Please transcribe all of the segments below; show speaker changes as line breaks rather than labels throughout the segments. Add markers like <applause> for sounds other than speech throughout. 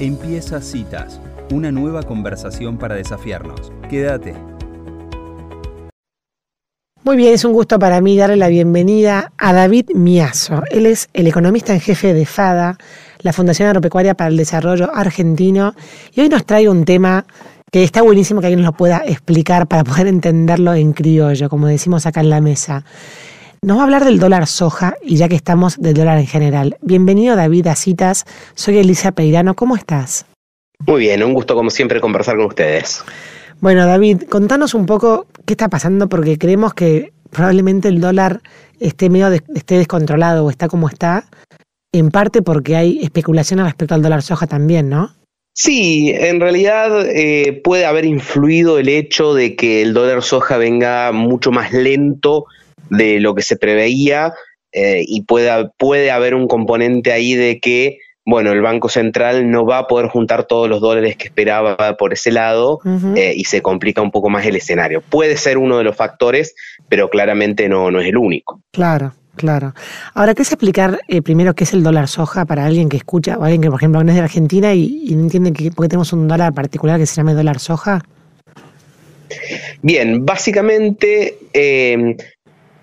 Empieza Citas, una nueva conversación para desafiarnos. Quédate.
Muy bien, es un gusto para mí darle la bienvenida a David Miazo. Él es el economista en jefe de FADA, la Fundación Agropecuaria para el Desarrollo Argentino, y hoy nos trae un tema que está buenísimo que alguien nos lo pueda explicar para poder <laughs> entenderlo en criollo, como decimos acá en la mesa. Nos va a hablar del dólar soja y ya que estamos del dólar en general. Bienvenido David a Citas, soy Elisa Peirano, ¿cómo estás?
Muy bien, un gusto como siempre conversar con ustedes.
Bueno, David, contanos un poco qué está pasando porque creemos que probablemente el dólar esté medio esté descontrolado o está como está, en parte porque hay especulaciones respecto al dólar soja también, ¿no?
Sí, en realidad eh, puede haber influido el hecho de que el dólar soja venga mucho más lento de lo que se preveía eh, y puede, puede haber un componente ahí de que bueno, el Banco Central no va a poder juntar todos los dólares que esperaba por ese lado eh, y se complica un poco más el escenario. Puede ser uno de los factores, pero claramente no, no es el único.
Claro, claro. Ahora, ¿qué es explicar eh, primero qué es el dólar soja para alguien que escucha, o alguien que, por ejemplo, no es de Argentina y, no entiende que, por qué tenemos un dólar particular que se llama dólar soja?
Bien, básicamente eh,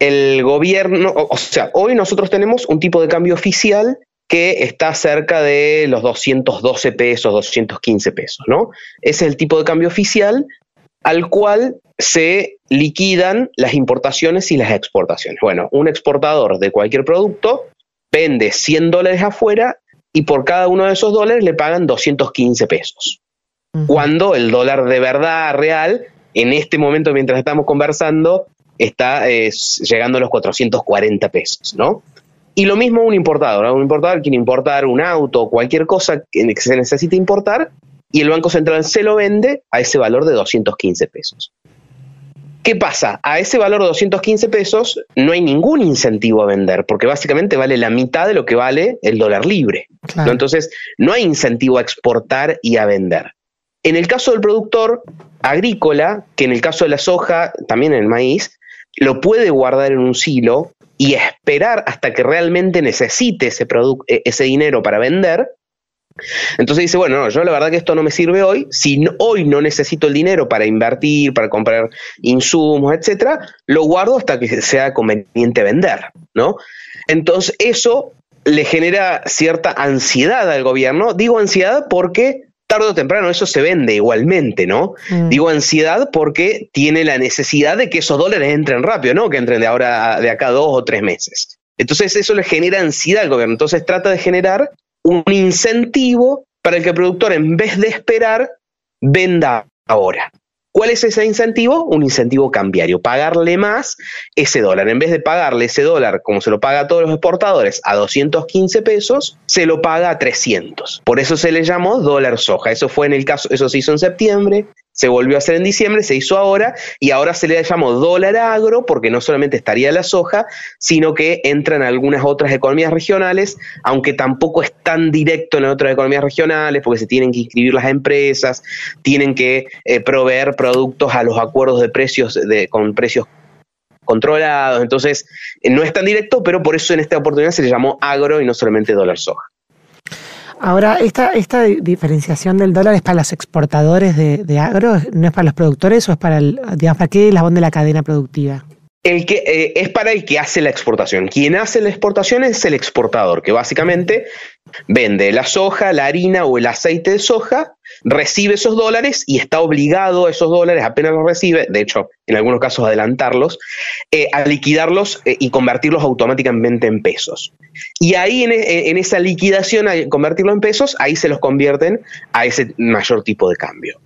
el gobierno, o sea, hoy nosotros tenemos un tipo de cambio oficial que está cerca de los 212 pesos, 215 pesos, ¿no? Ese es el tipo de cambio oficial al cual se liquidan las importaciones y las exportaciones. Bueno, un exportador de cualquier producto vende 100 dólares afuera y por cada uno de esos dólares le pagan 215 pesos. Cuando el dólar de verdad real, en este momento mientras estamos conversando, está eh, llegando a los 440 pesos, ¿no? Y lo mismo un importador. Un importador quiere importar un auto o cualquier cosa que se necesite importar y el Banco Central se lo vende a ese valor de 215 pesos. ¿Qué pasa? A ese valor de 215 pesos no hay ningún incentivo a vender, porque básicamente vale la mitad de lo que vale el dólar libre. Entonces, no hay incentivo a exportar y a vender. En el caso del productor agrícola, que en el caso de la soja, también en el maíz, lo puede guardar en un silo y esperar hasta que realmente necesite ese, e, ese dinero para vender. Entonces dice, bueno, yo la verdad que esto no me sirve hoy, si hoy no necesito el dinero para invertir, para comprar insumos, etcétera, lo guardo hasta que sea conveniente vender, ¿no? Entonces eso le genera cierta ansiedad al gobierno. Digo ansiedad porque tarde o temprano eso se vende igualmente, ¿no? Mm. Digo ansiedad porque tiene la necesidad de que esos dólares entren rápido, ¿no? Que entren de ahora, de acá dos o tres meses. Entonces eso le genera ansiedad al gobierno. Entonces trata de generar un incentivo para que el productor, en vez de esperar, venda ahora. ¿Cuál es ese incentivo? Un incentivo cambiario, pagarle más ese dólar. En vez de pagarle ese dólar, como se lo paga a todos los exportadores, a 215 pesos, se lo paga a 300. Por eso se le llamó dólar soja. Eso fue en el caso, eso se hizo en septiembre, se volvió a hacer en diciembre, se hizo ahora y ahora se le llamó dólar agro porque no solamente estaría la soja, sino que entra en algunas otras economías regionales, aunque tampoco es tan directo en otras economías regionales porque se tienen que inscribir las empresas, tienen que eh, proveer productos a los acuerdos de precios con precios controlados, entonces eh, no es tan directo, pero por eso en esta oportunidad se le llamó agro y no solamente dólar soja.
Ahora, esta, esta diferenciación del dólar es para los exportadores de, agro, no es para los productores o es para el, digamos, para qué la cadena productiva?
El que, eh, es para el que hace la exportación. Quien hace la exportación es el exportador, que básicamente vende la soja, la harina o el aceite de soja, recibe esos dólares y está obligado a esos dólares, apenas los recibe, de hecho, en algunos casos adelantarlos, eh, a liquidarlos eh, y convertirlos automáticamente en pesos. Y ahí en, en esa liquidación, a convertirlo en pesos, ahí se los convierten a ese mayor tipo de cambio.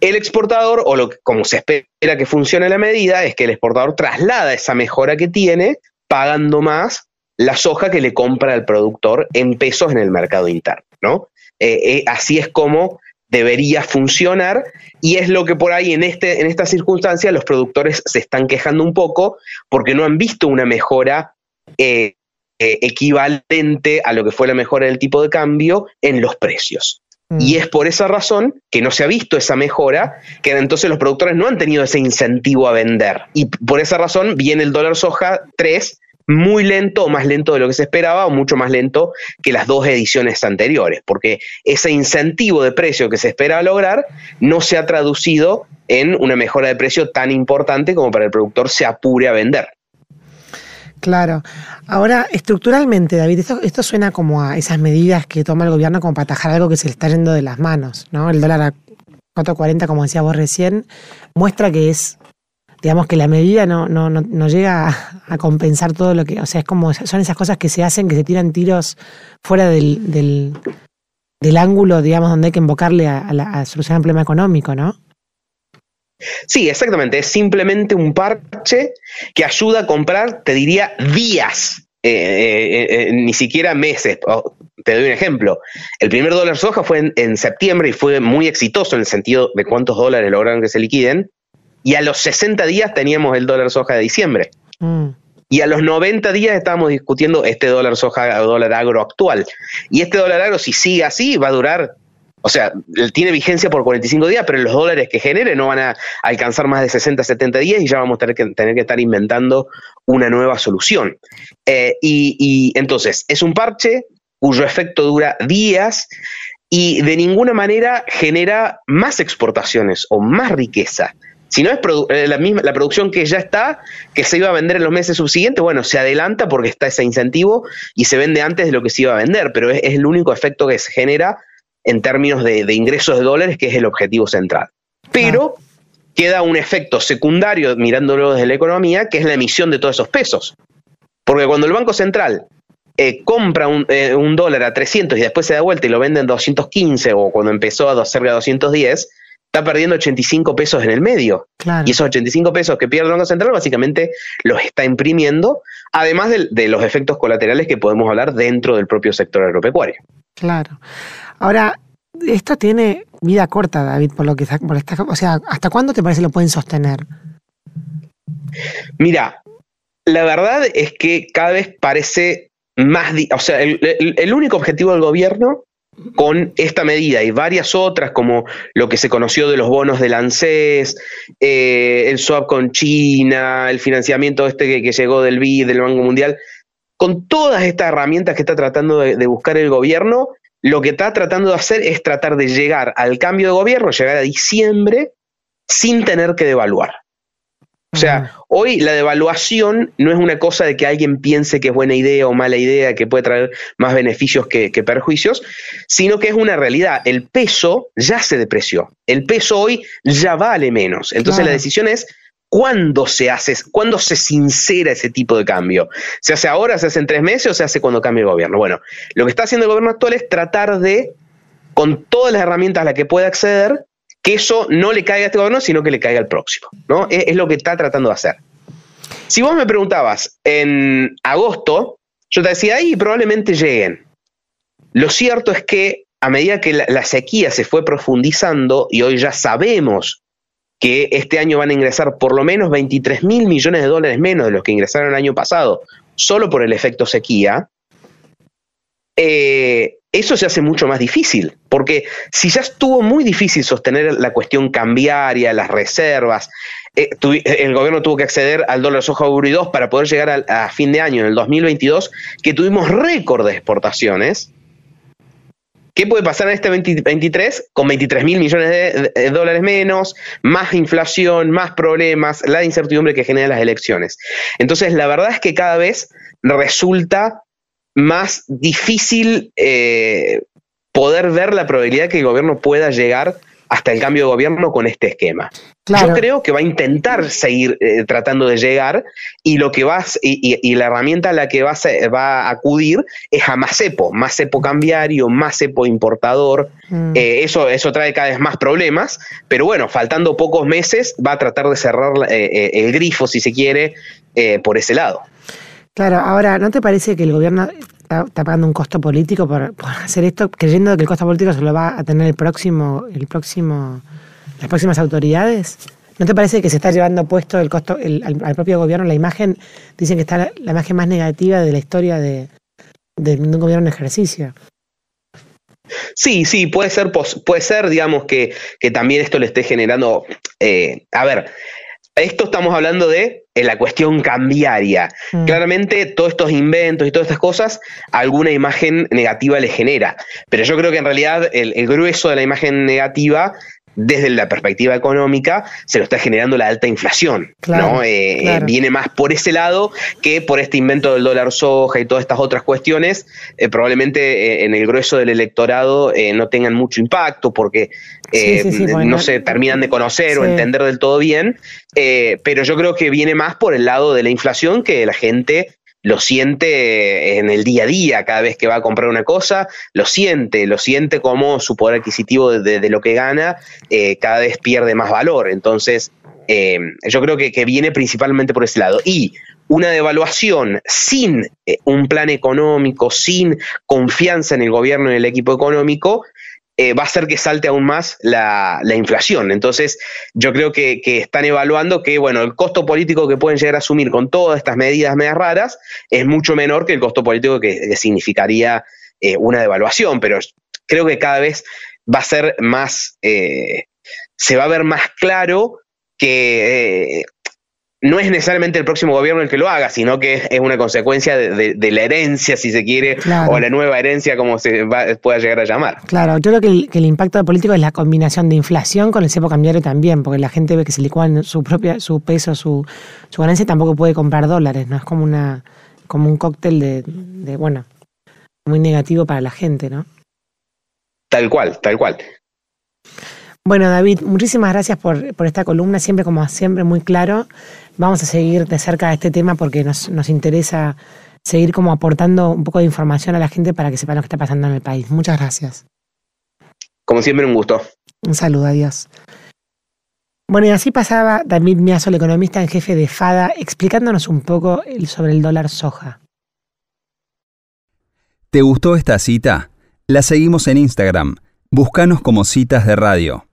El exportador, o lo, como se espera que funcione la medida, es que el exportador traslada esa mejora que tiene pagando más la soja que le compra al productor en pesos en el mercado interno. ¿no? Eh, eh, así es como debería funcionar y es lo que por ahí en, este, en esta circunstancia los productores se están quejando un poco porque no han visto una mejora eh, equivalente a lo que fue la mejora del tipo de cambio en los precios. Y mm. es por esa razón que no se ha visto esa mejora, que entonces los productores no han tenido ese incentivo a vender. Y por esa razón viene el dólar soja 3 muy lento o más lento de lo que se esperaba o mucho más lento que las dos ediciones anteriores, porque ese incentivo de precio que se esperaba lograr no se ha traducido en una mejora de precio tan importante como para el productor se apure a vender.
Claro. Ahora, estructuralmente, David, esto, esto suena como a esas medidas que toma el gobierno como para atajar algo que se le está yendo de las manos, ¿no? El dólar a 4.40, como decía vos recién, muestra que es digamos que la medida no, no, no, llega a, compensar todo lo que, o sea, es como, son esas cosas que se hacen, que se tiran tiros fuera del, del, ángulo, digamos, donde hay que invocarle a, la, a solucionar el problema económico, ¿no?
Sí, exactamente, es simplemente un parche que ayuda a comprar, te diría, días, eh, eh, eh, ni siquiera meses. te doy un ejemplo. El primer dólar soja fue en, en, septiembre y fue muy exitoso en el sentido de cuántos dólares lograron que se liquiden y a los 60 días teníamos el dólar soja de diciembre. Mm. Y a los 90 días estábamos discutiendo este dólar soja o dólar agro actual. Y este dólar agro, si sigue así, va a durar, o sea, tiene vigencia por 45 días, pero los dólares que genere no van a alcanzar más de 60, 70 días y ya vamos a tener que, tener que estar inventando una nueva solución. Eh, y, y entonces, es un parche cuyo efecto dura días y de ninguna manera genera más exportaciones o más riqueza. Si no es eh, la misma la producción que ya está, que se iba a vender en los meses subsiguientes, bueno, se adelanta porque está ese incentivo y se vende antes de lo que se iba a vender, pero es, el único efecto que se genera en términos de, ingresos de dólares, que es el objetivo central. Pero queda un efecto secundario, mirándolo desde la economía, que es la emisión de todos esos pesos. Porque cuando el Banco Central eh, compra un, eh, un, dólar a 300 y después se da vuelta y lo vende en 215 o cuando empezó a cerca de 210, está perdiendo 85 pesos en el medio. Y esos 85 pesos que pierde el Banco Central básicamente los está imprimiendo, además de, los efectos colaterales que podemos hablar dentro del propio sector agropecuario.
Claro. Ahora, esto tiene vida corta, David, por lo que por esta, o sea, ¿hasta cuándo te parece lo pueden sostener?
Mira, la verdad es que cada vez parece más, o sea, el único objetivo del gobierno con esta medida y varias otras, como lo que se conoció de los bonos del ANSES, eh, el swap con China, el financiamiento este que, llegó del BID, del Banco Mundial, con todas estas herramientas que está tratando de buscar el gobierno, lo que está tratando de hacer es tratar de llegar al cambio de gobierno, llegar a diciembre, sin tener que devaluar. O sea, hoy la devaluación no es una cosa de que alguien piense que es buena idea o mala idea, que puede traer más beneficios que, perjuicios, sino que es una realidad. El peso ya se depreció. El peso hoy ya vale menos. Entonces la decisión es cuándo se hace, cuándo se sincera ese tipo de cambio. ¿Se hace ahora, se hace en tres meses o se hace cuando cambie el gobierno? Bueno, lo que está haciendo el gobierno actual es tratar de, con todas las herramientas a las que puede acceder, que eso no le caiga a este gobierno, sino que le caiga al próximo. ¿no? Es, lo que está tratando de hacer. Si vos me preguntabas en agosto, yo te decía, ahí probablemente lleguen. Lo cierto es que a medida que la, sequía se fue profundizando y hoy ya sabemos que este año van a ingresar por lo menos 23 mil millones de dólares menos de los que ingresaron el año pasado, solo por el efecto sequía, eh, eso se hace mucho más difícil, porque si ya estuvo muy difícil sostener la cuestión cambiaria, las reservas, eh, el gobierno tuvo que acceder al dólar soja Euro 2 para poder llegar a, fin de año, en el 2022, que tuvimos récord de exportaciones. ¿Qué puede pasar en este 2023? Con 23 mil millones de, dólares menos, más inflación, más problemas, la incertidumbre que generan las elecciones. Entonces, la verdad es que cada vez resulta más difícil eh, poder ver la probabilidad que el gobierno pueda llegar hasta el cambio de gobierno con este esquema. Yo creo que va a intentar seguir eh, tratando de llegar y lo que va y, la herramienta a la que va a, va a acudir es a más cepo, más cepo cambiario, más cepo importador. Mm. Eh, eso, eso trae cada vez más problemas, pero bueno, faltando pocos meses va a tratar de cerrar el grifo, si se quiere, por ese lado.
Claro, ahora, ¿no te parece que el gobierno está, pagando un costo político por, hacer esto, creyendo que el costo político se lo va a tener el próximo, el próximo, las próximas autoridades? ¿No te parece que se está llevando puesto el costo al, propio gobierno la imagen? Dicen que está la, imagen más negativa de la historia de, un gobierno en ejercicio.
Sí, sí, puede ser, puede ser digamos, que, también esto le esté generando. Eh, a ver, esto estamos hablando de la cuestión cambiaria. Mm. Claramente, todos estos inventos y todas estas cosas, alguna imagen negativa le genera. Pero yo creo que en realidad el, el grueso de la imagen negativa desde la perspectiva económica, se lo está generando la alta inflación. ¿no? Eh, viene más por ese lado que por este invento del dólar soja y todas estas otras cuestiones. Eh, probablemente eh, en el grueso del electorado no tengan mucho impacto porque no se terminan de conocer o entender del todo bien. pero yo creo que viene más por el lado de la inflación que la gente lo siente en el día a día, cada vez que va a comprar una cosa, lo siente, lo siente como su poder adquisitivo de, lo que gana eh, cada vez pierde más valor. Entonces, eh, yo creo que, viene principalmente por ese lado. Y una devaluación sin eh, un plan económico, sin confianza en el gobierno y en el equipo económico, eh, va a hacer que salte aún más la, inflación. Entonces, yo creo que, están evaluando que, bueno, el costo político que pueden llegar a asumir con todas estas medidas medias raras es mucho menor que el costo político que, significaría eh, una devaluación, pero creo que cada vez va a ser más, eh, se va a ver más claro que no es necesariamente el próximo gobierno el que lo haga, sino que es, una consecuencia de, la herencia, si se quiere, o la nueva herencia, como se pueda llegar a llamar.
Claro, yo creo que el, impacto político es la combinación de inflación con el cepo cambiario también, porque la gente ve que se licúan su propia, su peso, su, su ganancia, tampoco puede comprar dólares, ¿no? Es como una, como un cóctel de, de bueno, muy negativo para la gente, ¿no?
Tal cual, tal cual.
Bueno, David, muchísimas gracias por, esta columna, siempre como siempre muy claro. Vamos a seguir de cerca este tema porque nos, nos interesa seguir como aportando un poco de información a la gente para que sepan lo que está pasando en el país. Muchas gracias.
Como siempre, un gusto.
Un saludo, adiós. Bueno, y así pasaba David Miazo, el economista en jefe de FADA, explicándonos un poco sobre el dólar soja.
¿Te gustó esta cita? La seguimos en Instagram. Búscanos como citas de radio.